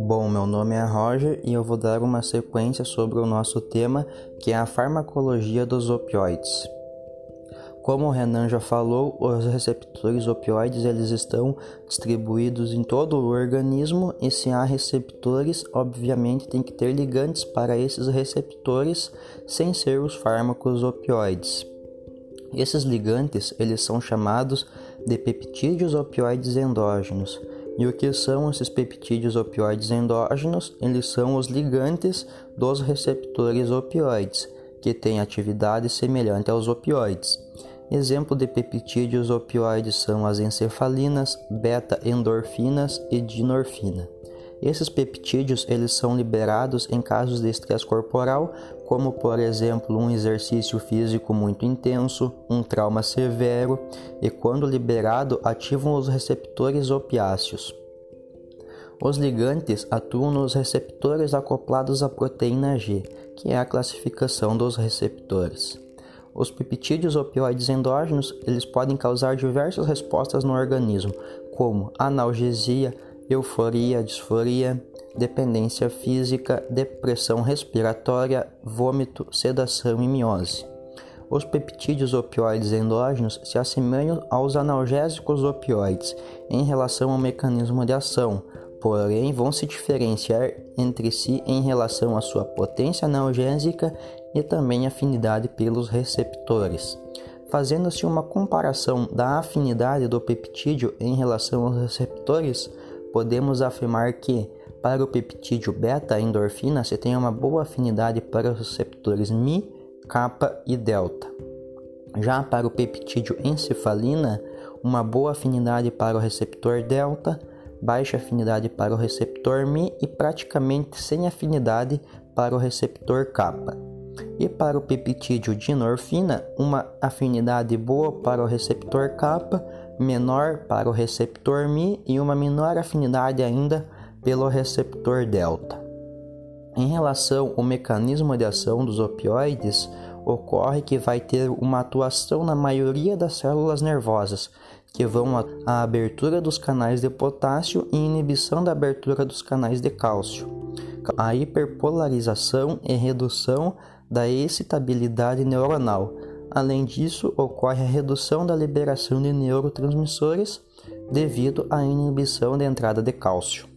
Bom, meu nome é Roger e eu vou dar uma sequência sobre o nosso tema, que é a farmacologia dos opioides. Como o Renan já falou, os receptores opioides eles estão distribuídos em todo o organismo e se há receptores, obviamente tem que ter ligantes para esses receptores, sem ser os fármacos opioides. Esses ligantes eles são chamados de peptídeos opioides endógenos e o que são esses peptídeos opioides endógenos? Eles são os ligantes dos receptores opioides, que têm atividade semelhante aos opioides. Exemplo de peptídeos opioides são as encefalinas, beta-endorfinas e dinorfina. Esses peptídeos eles são liberados em casos de estresse corporal, como por exemplo um exercício físico muito intenso, um trauma severo, e quando liberado ativam os receptores opiáceos. Os ligantes atuam nos receptores acoplados à proteína G, que é a classificação dos receptores. Os peptídeos opioides endógenos eles podem causar diversas respostas no organismo, como analgesia, euforia, disforia, dependência física, depressão respiratória, vômito, sedação e miose. Os peptídeos opioides endógenos se assemelham aos analgésicos opioides em relação ao mecanismo de ação, porém vão se diferenciar entre si em relação à sua potência analgésica e também afinidade pelos receptores. Fazendo-se uma comparação da afinidade do peptídeo em relação aos receptores, podemos afirmar que, para o peptídeo beta-endorfina, se tem uma boa afinidade para os receptores Mi, kappa e delta. Já para o peptídeo encefalina, uma boa afinidade para o receptor delta, baixa afinidade para o receptor Mi e praticamente sem afinidade para o receptor kappa. E para o peptídeo dinorfina, uma afinidade boa para o receptor kappa menor para o receptor Mi e uma menor afinidade ainda pelo receptor delta. Em relação ao mecanismo de ação dos opioides, ocorre que vai ter uma atuação na maioria das células nervosas, que vão à abertura dos canais de potássio e inibição da abertura dos canais de cálcio, a hiperpolarização e redução da excitabilidade neuronal, Além disso, ocorre a redução da liberação de neurotransmissores devido à inibição da entrada de cálcio.